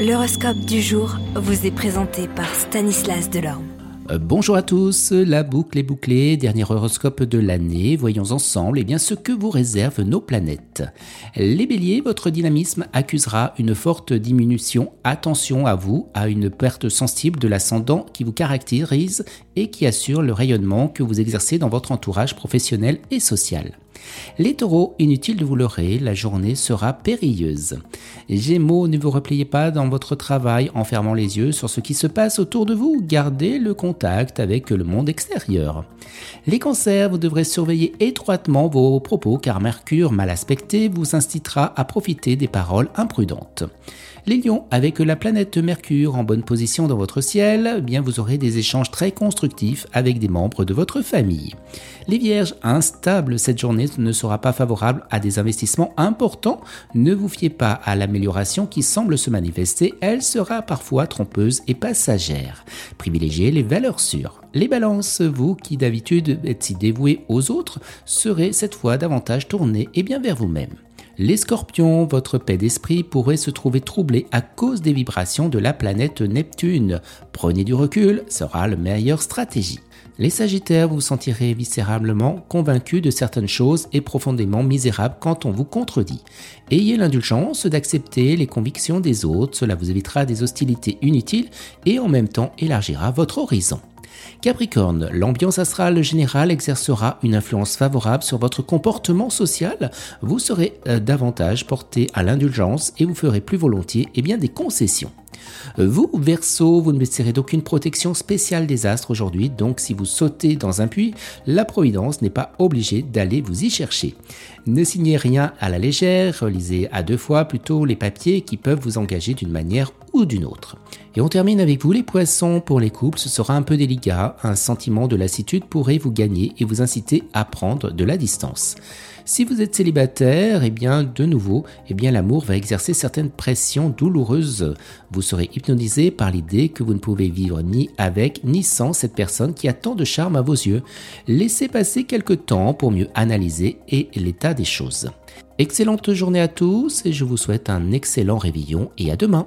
L'horoscope du jour vous est présenté par Stanislas Delorme. Euh, bonjour à tous, la boucle est bouclée, dernier horoscope de l'année, voyons ensemble eh bien, ce que vous réservent nos planètes. Les béliers, votre dynamisme accusera une forte diminution, attention à vous, à une perte sensible de l'ascendant qui vous caractérise et qui assure le rayonnement que vous exercez dans votre entourage professionnel et social. Les taureaux, inutile de vous leurrer, la journée sera périlleuse. Gémeaux, ne vous repliez pas dans votre travail en fermant les yeux sur ce qui se passe autour de vous, gardez le contact avec le monde extérieur. Les cancers, vous devrez surveiller étroitement vos propos car Mercure mal aspecté vous incitera à profiter des paroles imprudentes. Les lions, avec la planète Mercure en bonne position dans votre ciel, eh bien vous aurez des échanges très constructifs avec des membres de votre famille. Les vierges, instables, cette journée ne sera pas favorable à des investissements importants. Ne vous fiez pas à l'amélioration qui semble se manifester, elle sera parfois trompeuse et passagère. Privilégiez les valeurs sûres. Les balances, vous qui d'habitude êtes si dévoués aux autres, serez cette fois davantage tournés et bien vers vous-même. Les scorpions, votre paix d'esprit pourrait se trouver troublée à cause des vibrations de la planète Neptune. Prenez du recul, sera la meilleure stratégie. Les sagittaires, vous sentirez viscérablement convaincu de certaines choses et profondément misérable quand on vous contredit. Ayez l'indulgence d'accepter les convictions des autres, cela vous évitera des hostilités inutiles et en même temps élargira votre horizon. Capricorne, l'ambiance astrale générale exercera une influence favorable sur votre comportement social. Vous serez euh, davantage porté à l'indulgence et vous ferez plus volontiers eh bien, des concessions. Vous, Verseau, vous ne bénéficierez d'aucune protection spéciale des astres aujourd'hui, donc si vous sautez dans un puits, la Providence n'est pas obligée d'aller vous y chercher. Ne signez rien à la légère, lisez à deux fois plutôt les papiers qui peuvent vous engager d'une manière ou d'une autre. Et on termine avec vous les poissons. Pour les couples, ce sera un peu délicat. Un sentiment de lassitude pourrait vous gagner et vous inciter à prendre de la distance. Si vous êtes célibataire, eh bien, de nouveau, eh bien, l'amour va exercer certaines pressions douloureuses. Vous serez hypnotisé par l'idée que vous ne pouvez vivre ni avec ni sans cette personne qui a tant de charme à vos yeux. Laissez passer quelques temps pour mieux analyser et l'état des choses. Excellente journée à tous et je vous souhaite un excellent réveillon et à demain.